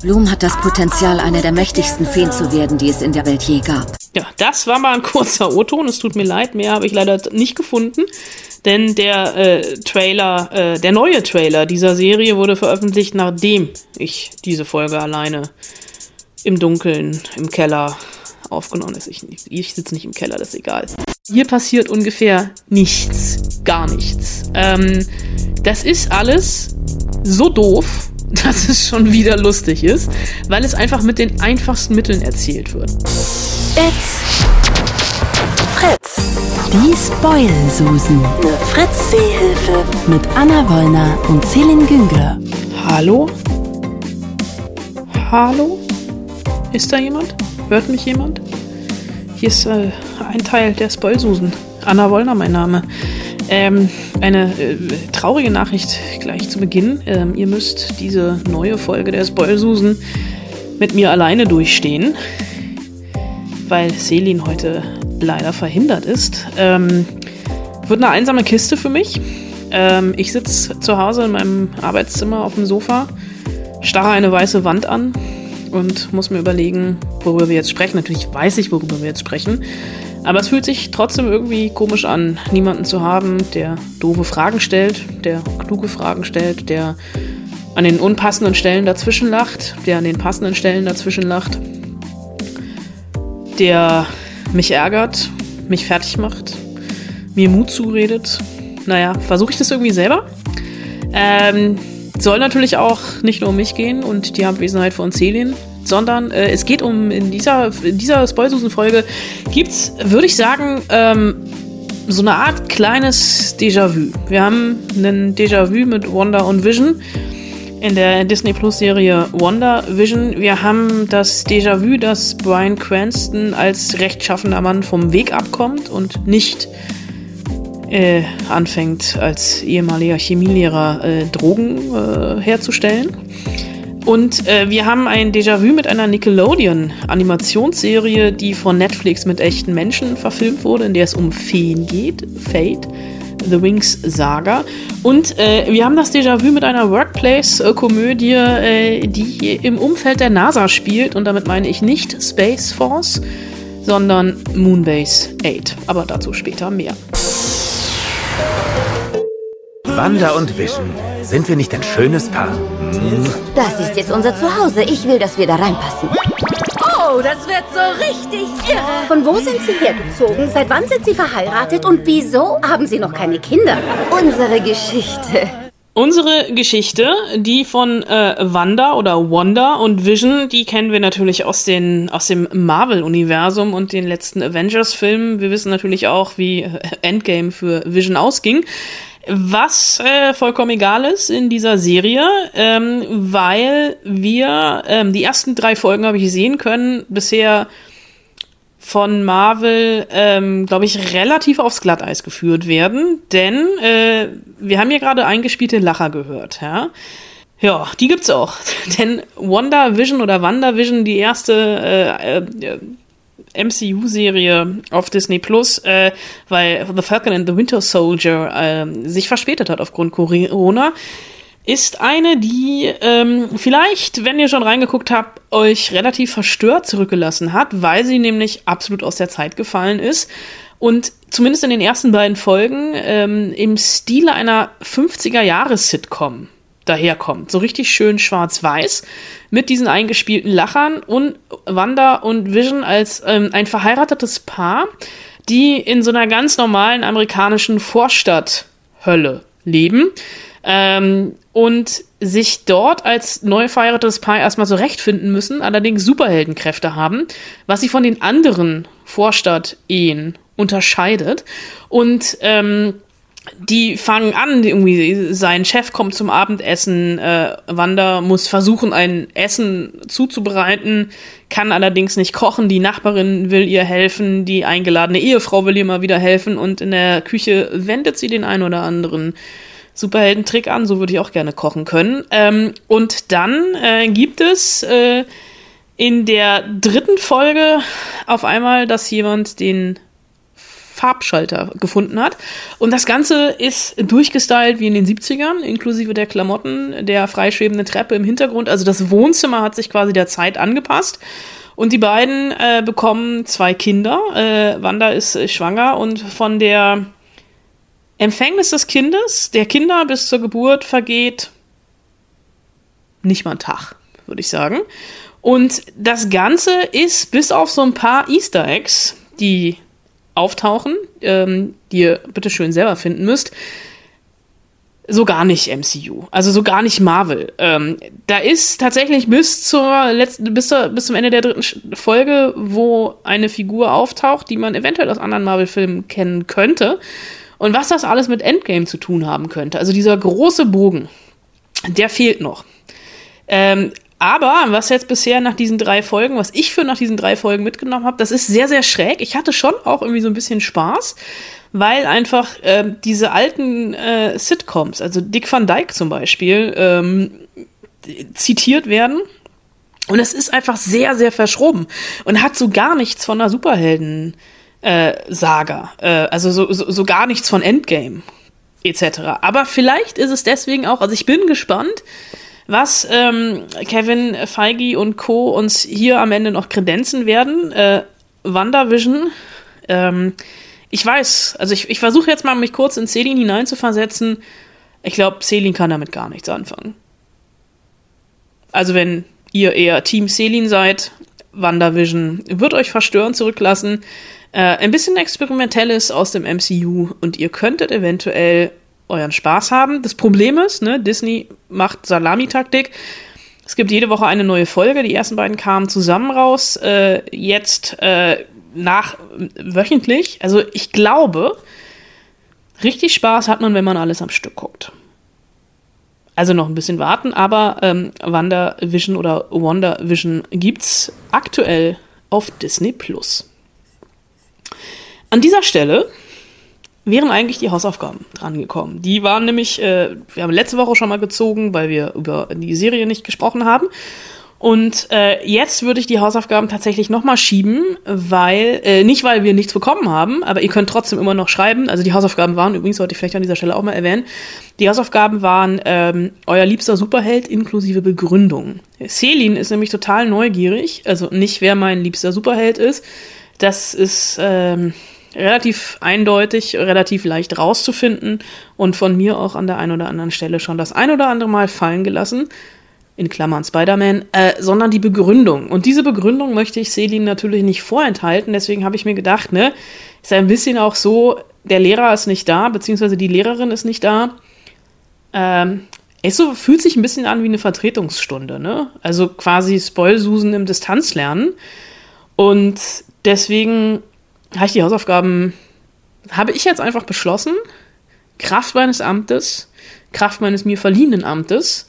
Bloom hat das Potenzial, eine der mächtigsten Feen zu werden, die es in der Welt je gab. Ja, das war mal ein kurzer O-Ton. Es tut mir leid, mehr habe ich leider nicht gefunden. Denn der äh, Trailer, äh, der neue Trailer dieser Serie wurde veröffentlicht, nachdem ich diese Folge alleine im Dunkeln, im Keller aufgenommen ist. Ich, ich sitze nicht im Keller, das ist egal. Hier passiert ungefähr nichts, gar nichts. Ähm, das ist alles so doof, dass es schon wieder lustig ist, weil es einfach mit den einfachsten Mitteln erzählt wird. It's Fritz. Die Spoil-Susen. Eine Fritz-Seehilfe. Mit Anna Wollner und Celine Güngler. Hallo? Hallo? Ist da jemand? Hört mich jemand? Hier ist äh, ein Teil der Spoilsusen. Anna Wollner, mein Name. Ähm, eine äh, traurige Nachricht gleich zu Beginn. Ähm, ihr müsst diese neue Folge der Spoilsusen mit mir alleine durchstehen, weil Selin heute leider verhindert ist. Ähm, wird eine einsame Kiste für mich. Ähm, ich sitze zu Hause in meinem Arbeitszimmer auf dem Sofa, starre eine weiße Wand an und muss mir überlegen, worüber wir jetzt sprechen. Natürlich weiß ich, worüber wir jetzt sprechen. Aber es fühlt sich trotzdem irgendwie komisch an, niemanden zu haben, der doofe Fragen stellt, der kluge Fragen stellt, der an den unpassenden Stellen dazwischen lacht, der an den passenden Stellen dazwischen lacht, der mich ärgert, mich fertig macht, mir Mut zuredet. Naja, versuche ich das irgendwie selber. Ähm, soll natürlich auch nicht nur um mich gehen und die Abwesenheit von Celin, sondern äh, es geht um, in dieser, in dieser Spoilsusen-Folge gibt's, würde ich sagen, ähm, so eine Art kleines Déjà-vu. Wir haben einen Déjà-vu mit Wanda und Vision in der Disney Plus Serie Wonder Vision. Wir haben das Déjà-vu, dass Brian Cranston als rechtschaffender Mann vom Weg abkommt und nicht äh, anfängt, als ehemaliger Chemielehrer äh, Drogen äh, herzustellen. Und äh, wir haben ein Déjà-vu mit einer Nickelodeon-Animationsserie, die von Netflix mit echten Menschen verfilmt wurde, in der es um Feen geht. Fate. The Wings Saga. Und äh, wir haben das Déjà-vu mit einer Workplace-Komödie, äh, die im Umfeld der NASA spielt. Und damit meine ich nicht Space Force, sondern Moonbase 8. Aber dazu später mehr. Wanda und Vision. Sind wir nicht ein schönes Paar? Hm? Das ist jetzt unser Zuhause. Ich will, dass wir da reinpassen. Oh, das wird so richtig irre. Von wo sind Sie hergezogen? Seit wann sind Sie verheiratet? Und wieso haben Sie noch keine Kinder? Unsere Geschichte. Unsere Geschichte, die von äh, Wanda oder Wanda und Vision, die kennen wir natürlich aus, den, aus dem Marvel-Universum und den letzten Avengers-Filmen. Wir wissen natürlich auch, wie Endgame für Vision ausging. Was äh, vollkommen egal ist in dieser Serie, ähm, weil wir ähm, die ersten drei Folgen habe ich sehen können, bisher von Marvel, ähm, glaube ich, relativ aufs Glatteis geführt werden. Denn äh, wir haben ja gerade eingespielte Lacher gehört, ja. Ja, die gibt's auch. denn Wonder Vision oder WandaVision, die erste äh, äh, MCU-Serie auf Disney Plus, äh, weil The Falcon and the Winter Soldier äh, sich verspätet hat aufgrund Corona, ist eine, die ähm, vielleicht, wenn ihr schon reingeguckt habt, euch relativ verstört zurückgelassen hat, weil sie nämlich absolut aus der Zeit gefallen ist und zumindest in den ersten beiden Folgen ähm, im Stile einer 50er-Jahres-Sitcom daherkommt. So richtig schön schwarz-weiß mit diesen eingespielten Lachern und Wanda und Vision als ähm, ein verheiratetes Paar, die in so einer ganz normalen amerikanischen Vorstadt-Hölle leben. Ähm, und sich dort als neu verheiratetes Paar erstmal zurechtfinden müssen, allerdings Superheldenkräfte haben, was sie von den anderen Vorstadt-Ehen unterscheidet. Und ähm, die fangen an, irgendwie, sein Chef kommt zum Abendessen, äh, Wanda muss versuchen, ein Essen zuzubereiten, kann allerdings nicht kochen, die Nachbarin will ihr helfen, die eingeladene Ehefrau will ihr mal wieder helfen und in der Küche wendet sie den einen oder anderen Superheldentrick an, so würde ich auch gerne kochen können. Ähm, und dann äh, gibt es äh, in der dritten Folge auf einmal, dass jemand den Farbschalter gefunden hat. Und das Ganze ist durchgestylt wie in den 70ern, inklusive der Klamotten, der freischwebenden Treppe im Hintergrund. Also das Wohnzimmer hat sich quasi der Zeit angepasst. Und die beiden äh, bekommen zwei Kinder. Äh, Wanda ist äh, schwanger und von der Empfängnis des Kindes, der Kinder bis zur Geburt vergeht nicht mal ein Tag, würde ich sagen. Und das Ganze ist bis auf so ein paar Easter Eggs, die auftauchen, ähm, die ihr bitte schön selber finden müsst, so gar nicht MCU, also so gar nicht Marvel. Ähm, da ist tatsächlich bis zur letzten, bis, zur, bis zum Ende der dritten Folge, wo eine Figur auftaucht, die man eventuell aus anderen Marvel-Filmen kennen könnte. Und was das alles mit Endgame zu tun haben könnte. Also dieser große Bogen, der fehlt noch. Ähm, aber was jetzt bisher nach diesen drei Folgen, was ich für nach diesen drei Folgen mitgenommen habe, das ist sehr, sehr schräg. Ich hatte schon auch irgendwie so ein bisschen Spaß, weil einfach äh, diese alten äh, Sitcoms, also Dick Van Dyke zum Beispiel, ähm, zitiert werden. Und es ist einfach sehr, sehr verschroben und hat so gar nichts von einer Superhelden. Äh, Saga, äh, also so, so, so gar nichts von Endgame etc. Aber vielleicht ist es deswegen auch, also ich bin gespannt, was ähm, Kevin Feige und Co. uns hier am Ende noch kredenzen werden. Äh, WandaVision. Ähm, ich weiß, also ich, ich versuche jetzt mal, mich kurz in Selin hineinzuversetzen. Ich glaube, Selin kann damit gar nichts anfangen. Also wenn ihr eher Team Selin seid, WandaVision wird euch verstören zurücklassen. Äh, ein bisschen Experimentelles aus dem MCU und ihr könntet eventuell euren Spaß haben. Das Problem ist, ne, Disney macht Salamitaktik. Es gibt jede Woche eine neue Folge. Die ersten beiden kamen zusammen raus. Äh, jetzt äh, nach wöchentlich. Also ich glaube, richtig Spaß hat man, wenn man alles am Stück guckt. Also noch ein bisschen warten, aber ähm, WandaVision oder WandaVision gibt's aktuell auf Disney Plus. An dieser Stelle wären eigentlich die Hausaufgaben drangekommen. Die waren nämlich, äh, wir haben letzte Woche schon mal gezogen, weil wir über die Serie nicht gesprochen haben. Und äh, jetzt würde ich die Hausaufgaben tatsächlich nochmal schieben, weil, äh, nicht weil wir nichts bekommen haben, aber ihr könnt trotzdem immer noch schreiben. Also die Hausaufgaben waren, übrigens sollte ich vielleicht an dieser Stelle auch mal erwähnen, die Hausaufgaben waren ähm, euer liebster Superheld inklusive Begründung. Selin ist nämlich total neugierig, also nicht wer mein liebster Superheld ist. Das ist, ähm, relativ eindeutig, relativ leicht rauszufinden und von mir auch an der einen oder anderen Stelle schon das ein oder andere Mal fallen gelassen, in Klammern Spider-Man, äh, sondern die Begründung. Und diese Begründung möchte ich Selin natürlich nicht vorenthalten, deswegen habe ich mir gedacht, ne, ist ein bisschen auch so, der Lehrer ist nicht da, beziehungsweise die Lehrerin ist nicht da. Ähm, es so, fühlt sich ein bisschen an wie eine Vertretungsstunde, ne? Also quasi Spoilsusen im Distanzlernen. Und deswegen habe ich die Hausaufgaben, habe ich jetzt einfach beschlossen, Kraft meines Amtes, Kraft meines mir verliehenen Amtes,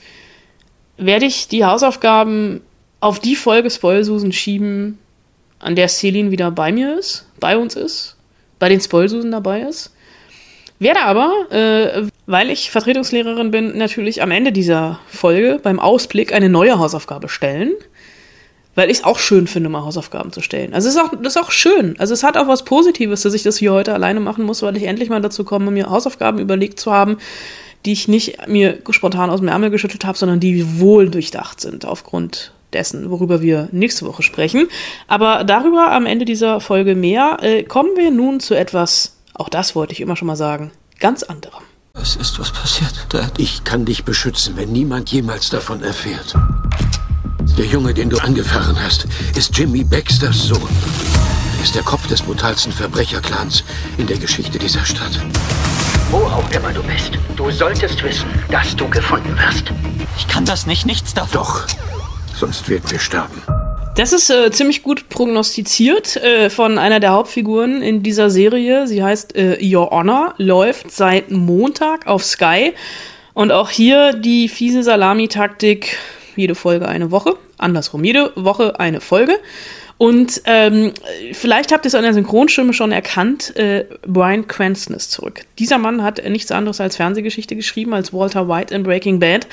werde ich die Hausaufgaben auf die Folge Spoilsusen schieben, an der Celine wieder bei mir ist, bei uns ist, bei den Spoilsusen dabei ist. Werde aber, äh, weil ich Vertretungslehrerin bin, natürlich am Ende dieser Folge beim Ausblick eine neue Hausaufgabe stellen weil ich es auch schön finde, mal Hausaufgaben zu stellen. Also es ist auch, das ist auch schön. Also es hat auch was Positives, dass ich das hier heute alleine machen muss, weil ich endlich mal dazu komme, mir Hausaufgaben überlegt zu haben, die ich nicht mir spontan aus dem Ärmel geschüttelt habe, sondern die wohl durchdacht sind aufgrund dessen, worüber wir nächste Woche sprechen. Aber darüber am Ende dieser Folge mehr. Äh, kommen wir nun zu etwas, auch das wollte ich immer schon mal sagen, ganz anderem. Es ist was passiert, Dad. Ich kann dich beschützen, wenn niemand jemals davon erfährt. Der Junge, den du angefahren hast, ist Jimmy Baxters Sohn. Er ist der Kopf des brutalsten Verbrecherclans in der Geschichte dieser Stadt. Wo auch immer du bist, du solltest wissen, dass du gefunden wirst. Ich kann das nicht, nichts davon. Doch, sonst werden wir sterben. Das ist äh, ziemlich gut prognostiziert äh, von einer der Hauptfiguren in dieser Serie. Sie heißt äh, Your Honor, läuft seit Montag auf Sky. Und auch hier die fiese Salamitaktik jede Folge eine Woche. Andersrum, jede Woche eine Folge. Und ähm, vielleicht habt ihr es an der Synchronstimme schon erkannt, äh, Brian Cranston ist zurück. Dieser Mann hat nichts anderes als Fernsehgeschichte geschrieben als Walter White in Breaking Bad,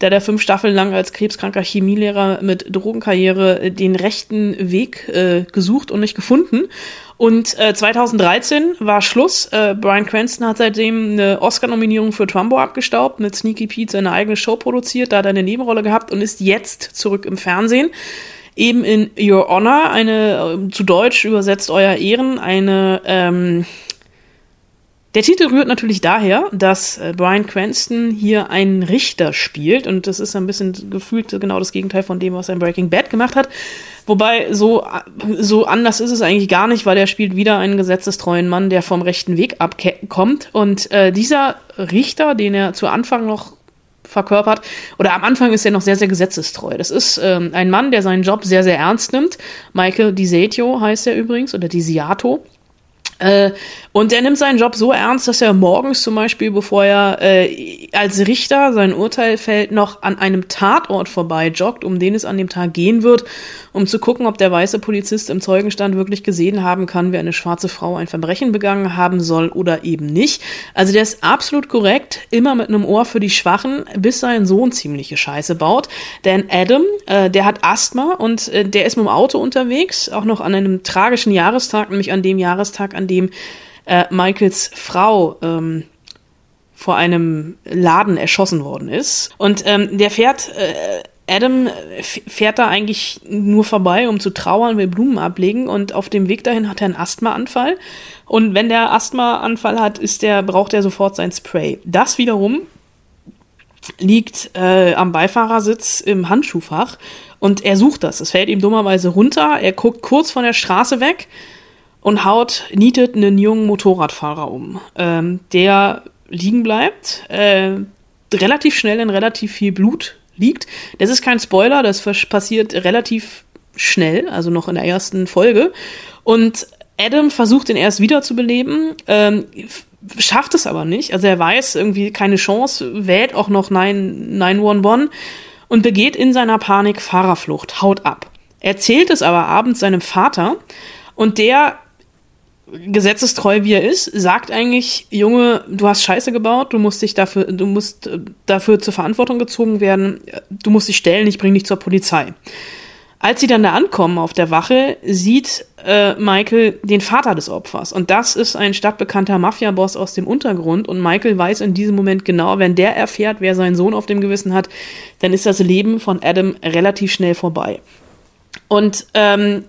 der der fünf Staffeln lang als krebskranker Chemielehrer mit Drogenkarriere den rechten Weg äh, gesucht und nicht gefunden Und äh, 2013 war Schluss. Äh, Brian Cranston hat seitdem eine Oscar-Nominierung für Trumbo abgestaubt, mit Sneaky Pete seine eigene Show produziert, da hat er eine Nebenrolle gehabt und ist jetzt zurück im Fernsehen. Eben in Your Honor, eine äh, zu Deutsch übersetzt Euer Ehren, eine ähm, der Titel rührt natürlich daher, dass äh, Brian Cranston hier einen Richter spielt und das ist ein bisschen gefühlt genau das Gegenteil von dem, was er in Breaking Bad gemacht hat. Wobei so, so anders ist es eigentlich gar nicht, weil er spielt wieder einen gesetzestreuen Mann, der vom rechten Weg abkommt. Und äh, dieser Richter, den er zu Anfang noch verkörpert, oder am Anfang ist er noch sehr, sehr gesetzestreu. Das ist ähm, ein Mann, der seinen Job sehr, sehr ernst nimmt. Michael DiSetio heißt er übrigens, oder DiSiato. Äh, und er nimmt seinen Job so ernst, dass er morgens zum Beispiel, bevor er äh, als Richter sein Urteil fällt, noch an einem Tatort vorbei joggt, um den es an dem Tag gehen wird, um zu gucken, ob der weiße Polizist im Zeugenstand wirklich gesehen haben kann, wie eine schwarze Frau ein Verbrechen begangen haben soll oder eben nicht. Also der ist absolut korrekt, immer mit einem Ohr für die Schwachen, bis sein Sohn ziemliche Scheiße baut. Denn Adam, äh, der hat Asthma und äh, der ist mit dem Auto unterwegs, auch noch an einem tragischen Jahrestag, nämlich an dem Jahrestag, an dem äh, Michaels Frau ähm, vor einem Laden erschossen worden ist. Und ähm, der fährt, äh, Adam fährt da eigentlich nur vorbei, um zu trauern, will Blumen ablegen und auf dem Weg dahin hat er einen Asthmaanfall. Und wenn der Asthmaanfall hat, ist der, braucht er sofort sein Spray. Das wiederum liegt äh, am Beifahrersitz im Handschuhfach und er sucht das. Es fällt ihm dummerweise runter. Er guckt kurz von der Straße weg und haut, nietet einen jungen Motorradfahrer um, ähm, der liegen bleibt, äh, relativ schnell in relativ viel Blut liegt. Das ist kein Spoiler, das passiert relativ schnell, also noch in der ersten Folge. Und Adam versucht ihn erst wiederzubeleben, ähm, schafft es aber nicht. Also er weiß irgendwie keine Chance, wählt auch noch 911 und begeht in seiner Panik Fahrerflucht, haut ab. Erzählt es aber abends seinem Vater und der gesetzestreu wie er ist, sagt eigentlich, Junge, du hast Scheiße gebaut, du musst dich dafür, du musst äh, dafür zur Verantwortung gezogen werden, du musst dich stellen, ich bring dich zur Polizei. Als sie dann da ankommen auf der Wache, sieht äh, Michael den Vater des Opfers. Und das ist ein stadtbekannter Mafia-Boss aus dem Untergrund. Und Michael weiß in diesem Moment genau, wenn der erfährt, wer seinen Sohn auf dem Gewissen hat, dann ist das Leben von Adam relativ schnell vorbei. Und ähm,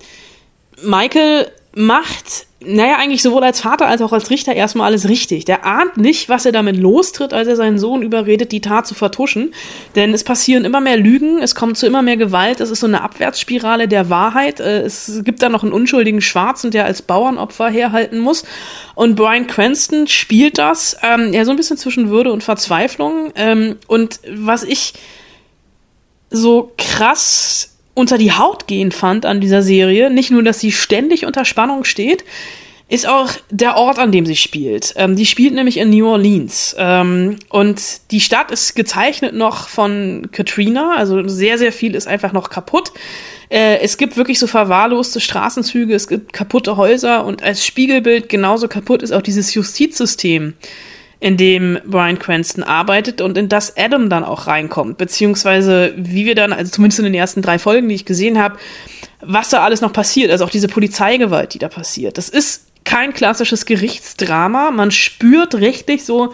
Michael macht, naja, eigentlich sowohl als Vater als auch als Richter erstmal alles richtig. Der ahnt nicht, was er damit lostritt, als er seinen Sohn überredet, die Tat zu vertuschen. Denn es passieren immer mehr Lügen, es kommt zu immer mehr Gewalt, es ist so eine Abwärtsspirale der Wahrheit. Äh, es gibt da noch einen unschuldigen Schwarzen, der als Bauernopfer herhalten muss. Und Brian Cranston spielt das, ähm, ja, so ein bisschen zwischen Würde und Verzweiflung. Ähm, und was ich so krass unter die Haut gehen fand an dieser Serie, nicht nur, dass sie ständig unter Spannung steht, ist auch der Ort, an dem sie spielt. Ähm, die spielt nämlich in New Orleans. Ähm, und die Stadt ist gezeichnet noch von Katrina, also sehr, sehr viel ist einfach noch kaputt. Äh, es gibt wirklich so verwahrloste Straßenzüge, es gibt kaputte Häuser und als Spiegelbild genauso kaputt ist auch dieses Justizsystem in dem Brian Cranston arbeitet und in das Adam dann auch reinkommt, beziehungsweise wie wir dann, also zumindest in den ersten drei Folgen, die ich gesehen habe, was da alles noch passiert, also auch diese Polizeigewalt, die da passiert. Das ist kein klassisches Gerichtsdrama, man spürt richtig so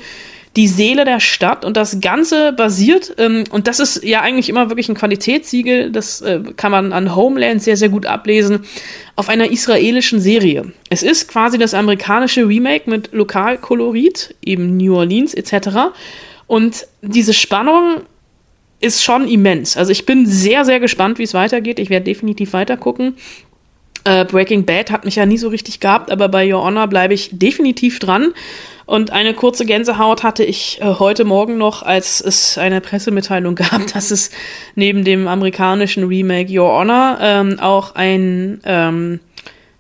die Seele der Stadt und das Ganze basiert, ähm, und das ist ja eigentlich immer wirklich ein Qualitätssiegel, das äh, kann man an Homeland sehr, sehr gut ablesen, auf einer israelischen Serie. Es ist quasi das amerikanische Remake mit Lokalkolorit, eben New Orleans etc. Und diese Spannung ist schon immens. Also ich bin sehr, sehr gespannt, wie es weitergeht. Ich werde definitiv weiter gucken. Äh, Breaking Bad hat mich ja nie so richtig gehabt, aber bei Your Honor bleibe ich definitiv dran. Und eine kurze Gänsehaut hatte ich äh, heute Morgen noch, als es eine Pressemitteilung gab, dass es neben dem amerikanischen Remake Your Honor ähm, auch ein ähm,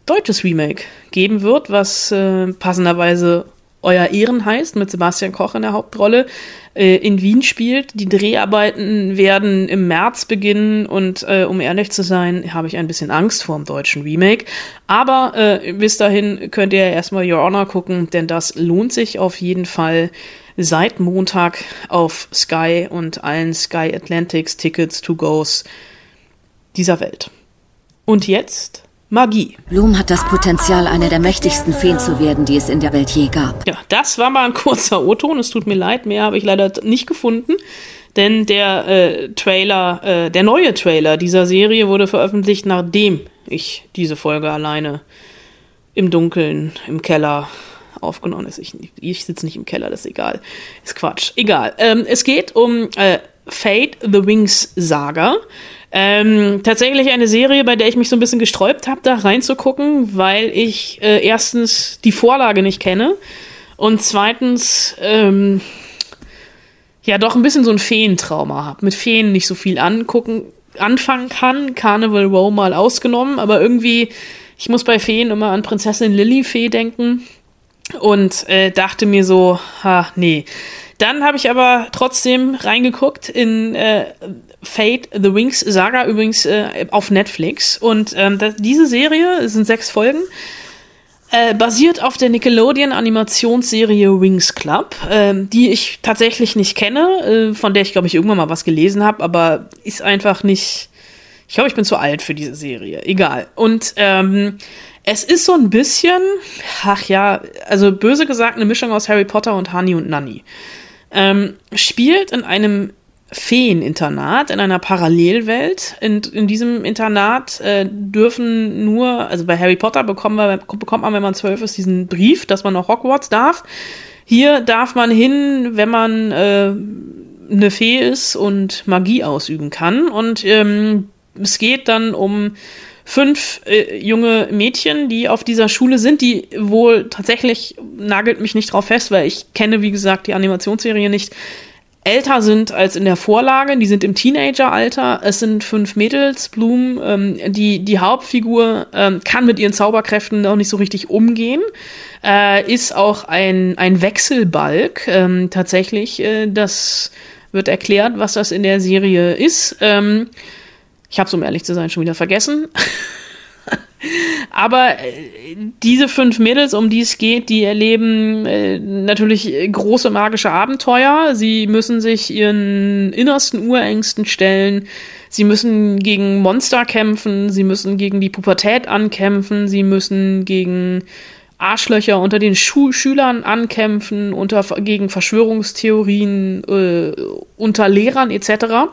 deutsches Remake geben wird, was äh, passenderweise Euer Ehren heißt, mit Sebastian Koch in der Hauptrolle, äh, in Wien spielt. Die Dreharbeiten werden im März beginnen und äh, um ehrlich zu sein, habe ich ein bisschen Angst vor dem deutschen Remake. Aber äh, bis dahin könnt ihr erstmal Your Honor gucken, denn das lohnt sich auf jeden Fall seit Montag auf Sky und allen Sky Atlantics Tickets to Goes dieser Welt. Und jetzt Magie. Bloom hat das Potenzial, eine der mächtigsten Feen zu werden, die es in der Welt je gab. Ja, das war mal ein kurzer O-Ton. Es tut mir leid, mehr habe ich leider nicht gefunden. Denn der äh, Trailer, äh, der neue Trailer dieser Serie wurde veröffentlicht, nachdem ich diese Folge alleine im Dunkeln, im Keller aufgenommen ist. Ich, ich sitze nicht im Keller, das ist egal. Ist Quatsch. Egal. Ähm, es geht um äh, Fate the Wings Saga. Ähm, tatsächlich eine Serie, bei der ich mich so ein bisschen gesträubt habe, da reinzugucken, weil ich äh, erstens die Vorlage nicht kenne und zweitens ähm, ja doch ein bisschen so ein Feentrauma habe. Mit Feen nicht so viel angucken, anfangen kann. Carnival Row mal ausgenommen, aber irgendwie, ich muss bei Feen immer an Prinzessin Lilly-Fee denken und äh, dachte mir so, ha, nee. Dann habe ich aber trotzdem reingeguckt in äh, Fate the Wings Saga, übrigens äh, auf Netflix. Und ähm, das, diese Serie, es sind sechs Folgen, äh, basiert auf der Nickelodeon-Animationsserie Wings Club, äh, die ich tatsächlich nicht kenne, äh, von der ich, glaube ich, irgendwann mal was gelesen habe, aber ist einfach nicht. Ich glaube, ich bin zu alt für diese Serie. Egal. Und ähm, es ist so ein bisschen, ach ja, also böse gesagt, eine Mischung aus Harry Potter und Honey und Nanny. Ähm, spielt in einem Feeninternat, in einer Parallelwelt. In, in diesem Internat äh, dürfen nur, also bei Harry Potter bekommt man, bekommt man, wenn man zwölf ist, diesen Brief, dass man nach Hogwarts darf. Hier darf man hin, wenn man äh, eine Fee ist und Magie ausüben kann. Und ähm, es geht dann um fünf äh, junge Mädchen, die auf dieser Schule sind, die wohl tatsächlich, nagelt mich nicht drauf fest, weil ich kenne, wie gesagt, die Animationsserie nicht, älter sind als in der Vorlage. Die sind im Teenageralter. Es sind fünf Mädels. Bloom, ähm, die, die Hauptfigur, ähm, kann mit ihren Zauberkräften noch nicht so richtig umgehen. Äh, ist auch ein, ein Wechselbalg. Ähm, tatsächlich, äh, das wird erklärt, was das in der Serie ist. Ähm, ich habe es, um ehrlich zu sein, schon wieder vergessen. Aber äh, diese fünf Mädels, um die es geht, die erleben äh, natürlich große magische Abenteuer. Sie müssen sich ihren innersten Urängsten stellen. Sie müssen gegen Monster kämpfen. Sie müssen gegen die Pubertät ankämpfen. Sie müssen gegen Arschlöcher unter den Schu Schülern ankämpfen, unter, gegen Verschwörungstheorien äh, unter Lehrern etc.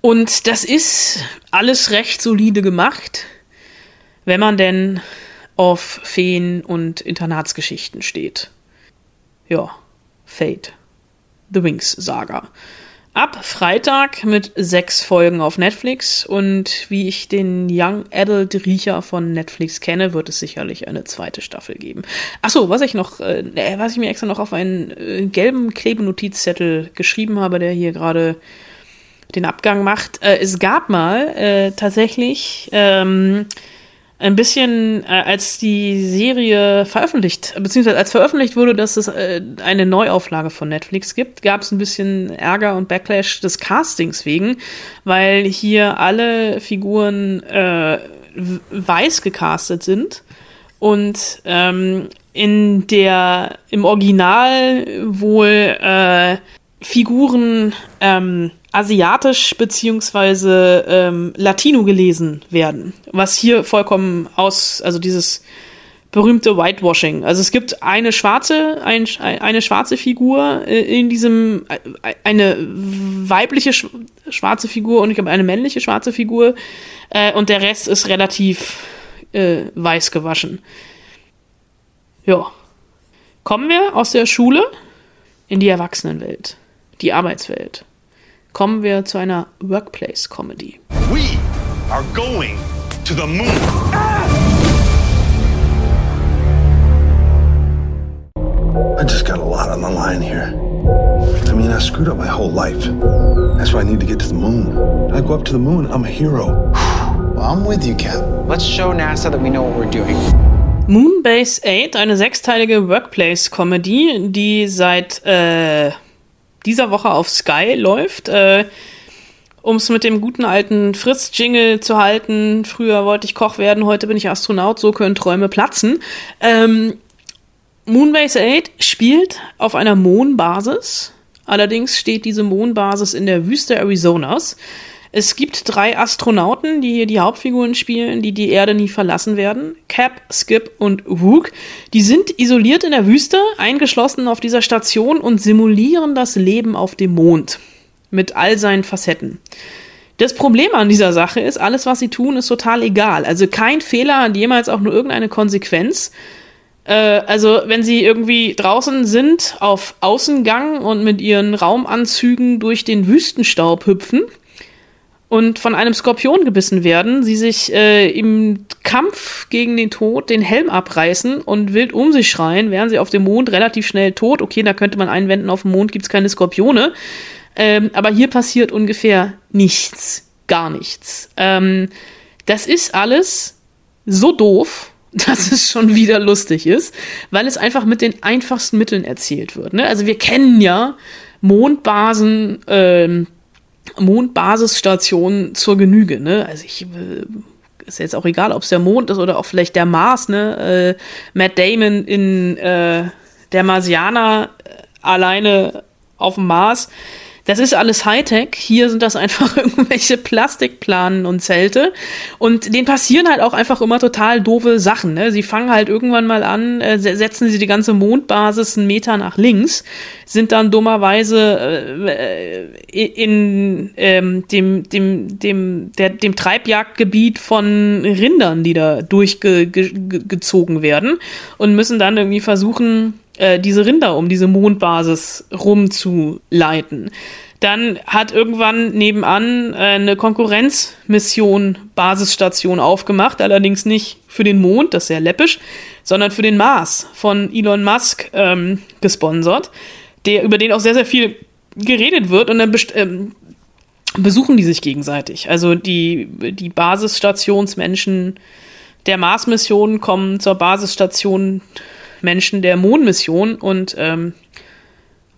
Und das ist alles recht solide gemacht wenn man denn auf Feen und Internatsgeschichten steht. Ja, Fate. The Wings Saga. Ab Freitag mit sechs Folgen auf Netflix und wie ich den Young Adult Riecher von Netflix kenne, wird es sicherlich eine zweite Staffel geben. Achso, was ich noch, äh, äh, was ich mir extra noch auf einen äh, gelben Klebenotizzettel geschrieben habe, der hier gerade den Abgang macht. Äh, es gab mal äh, tatsächlich ähm, ein bisschen, äh, als die Serie veröffentlicht, beziehungsweise als veröffentlicht wurde, dass es äh, eine Neuauflage von Netflix gibt, gab es ein bisschen Ärger und Backlash des Castings wegen, weil hier alle Figuren äh, weiß gecastet sind und ähm, in der im Original wohl äh, Figuren ähm, asiatisch beziehungsweise ähm, Latino gelesen werden, was hier vollkommen aus, also dieses berühmte Whitewashing. Also es gibt eine schwarze, ein, eine schwarze Figur äh, in diesem, äh, eine weibliche schwarze Figur und ich glaube eine männliche schwarze Figur äh, und der Rest ist relativ äh, weiß gewaschen. Ja. Kommen wir aus der Schule in die Erwachsenenwelt, die Arbeitswelt kommen wir zu einer Workplace-Comedy. We are going to the moon. I just got a lot on the line here. I mean, I screwed up my whole life. That's why I need to get to the moon. I go up to the moon, I'm a hero. well, I'm with you, Cap. Let's show NASA that we know what we're doing. Moonbase 8, eine sechsteilige Workplace-Comedy, die seit äh, dieser Woche auf Sky läuft. Äh, um es mit dem guten alten Fritz-Jingle zu halten. Früher wollte ich Koch werden, heute bin ich Astronaut, so können Träume platzen. Ähm, Moonbase 8 spielt auf einer Mondbasis. Allerdings steht diese Mondbasis in der Wüste Arizonas. Es gibt drei Astronauten, die hier die Hauptfiguren spielen, die die Erde nie verlassen werden. Cap, Skip und Rook. Die sind isoliert in der Wüste, eingeschlossen auf dieser Station und simulieren das Leben auf dem Mond. Mit all seinen Facetten. Das Problem an dieser Sache ist, alles, was sie tun, ist total egal. Also kein Fehler hat jemals auch nur irgendeine Konsequenz. Äh, also wenn sie irgendwie draußen sind auf Außengang und mit ihren Raumanzügen durch den Wüstenstaub hüpfen und von einem Skorpion gebissen werden, sie sich äh, im Kampf gegen den Tod den Helm abreißen und wild um sich schreien, wären sie auf dem Mond relativ schnell tot. Okay, da könnte man einwenden, auf dem Mond gibt's keine Skorpione. Ähm, aber hier passiert ungefähr nichts, gar nichts. Ähm, das ist alles so doof, dass es schon wieder lustig ist, weil es einfach mit den einfachsten Mitteln erzählt wird. Ne? Also wir kennen ja Mondbasen, ähm, Mondbasisstationen zur Genüge. Ne? Also ich äh, ist jetzt auch egal, ob es der Mond ist oder auch vielleicht der Mars. Ne? Äh, Matt Damon in äh, der Marsianer äh, alleine auf dem Mars das ist alles Hightech. Hier sind das einfach irgendwelche Plastikplanen und Zelte. Und denen passieren halt auch einfach immer total doofe Sachen. Ne? Sie fangen halt irgendwann mal an, äh, setzen sie die ganze Mondbasis einen Meter nach links, sind dann dummerweise äh, in ähm, dem, dem, dem, der, dem Treibjagdgebiet von Rindern, die da durchgezogen werden und müssen dann irgendwie versuchen, äh, diese Rinder um diese Mondbasis rumzuleiten. Dann hat irgendwann nebenan äh, eine Konkurrenzmission Basisstation aufgemacht, allerdings nicht für den Mond, das ist sehr läppisch, sondern für den Mars von Elon Musk ähm, gesponsert, der über den auch sehr, sehr viel geredet wird und dann ähm, besuchen die sich gegenseitig. Also die, die Basisstationsmenschen der Mars-Mission kommen zur Basisstation Menschen der Mondmission und ähm,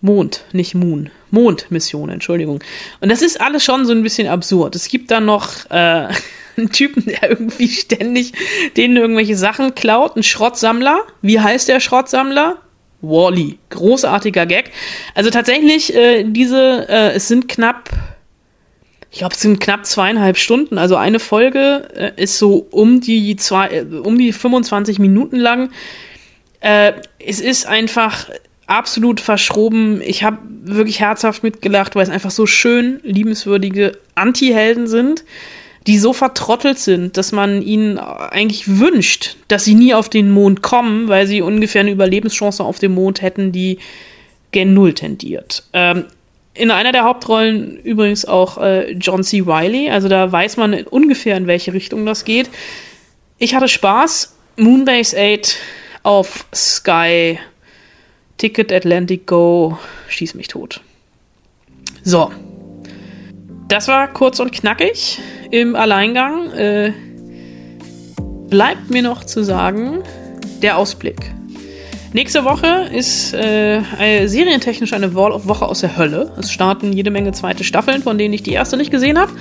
Mond, nicht Moon. Mondmission, Entschuldigung. Und das ist alles schon so ein bisschen absurd. Es gibt dann noch äh, einen Typen, der irgendwie ständig denen irgendwelche Sachen klaut, ein Schrottsammler. Wie heißt der Schrottsammler? Wally. Großartiger Gag. Also tatsächlich, äh, diese, äh, es sind knapp, ich glaube, es sind knapp zweieinhalb Stunden. Also eine Folge äh, ist so um die zwei, äh, um die 25 Minuten lang. Äh, es ist einfach absolut verschroben. Ich habe wirklich herzhaft mitgelacht, weil es einfach so schön liebenswürdige Anti-Helden sind, die so vertrottelt sind, dass man ihnen eigentlich wünscht, dass sie nie auf den Mond kommen, weil sie ungefähr eine Überlebenschance auf dem Mond hätten, die gen Null tendiert. Ähm, in einer der Hauptrollen übrigens auch äh, John C. Wiley, also da weiß man ungefähr, in welche Richtung das geht. Ich hatte Spaß. Moonbase 8 auf Sky, Ticket Atlantic Go, schieß mich tot. So. Das war kurz und knackig im Alleingang. Äh, bleibt mir noch zu sagen, der Ausblick. Nächste Woche ist äh, serientechnisch eine Woche aus der Hölle. Es starten jede Menge zweite Staffeln, von denen ich die erste nicht gesehen habe.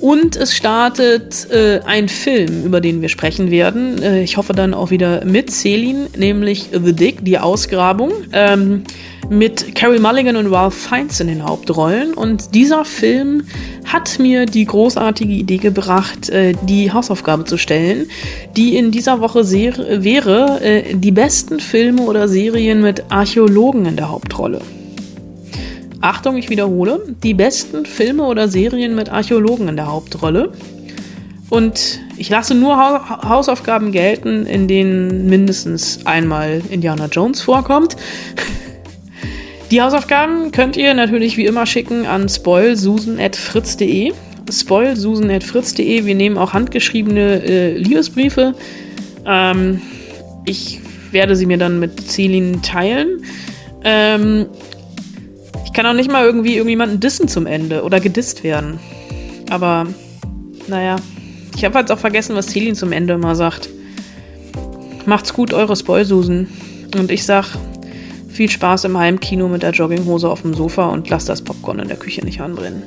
Und es startet äh, ein Film, über den wir sprechen werden. Äh, ich hoffe dann auch wieder mit Celine, nämlich The Dick, die Ausgrabung. Ähm, mit Carrie Mulligan und Ralph Fiennes in den Hauptrollen. Und dieser Film hat mir die großartige Idee gebracht, äh, die Hausaufgabe zu stellen, die in dieser Woche wäre äh, die besten Filme oder Serien mit Archäologen in der Hauptrolle. Achtung, ich wiederhole, die besten Filme oder Serien mit Archäologen in der Hauptrolle. Und ich lasse nur ha Hausaufgaben gelten, in denen mindestens einmal Indiana Jones vorkommt. Die Hausaufgaben könnt ihr natürlich wie immer schicken an spoilsusen.fritz.de. Spoilsusen.fritz.de. Wir nehmen auch handgeschriebene äh, Liebesbriefe. Ähm, ich werde sie mir dann mit Celine teilen. Ähm, kann auch nicht mal irgendwie irgendjemanden dissen zum Ende oder gedisst werden. Aber, naja. Ich habe jetzt auch vergessen, was Celine zum Ende immer sagt. Macht's gut, eure Spoilsusen. Und ich sag, viel Spaß im Heimkino mit der Jogginghose auf dem Sofa und lasst das Popcorn in der Küche nicht anbrennen.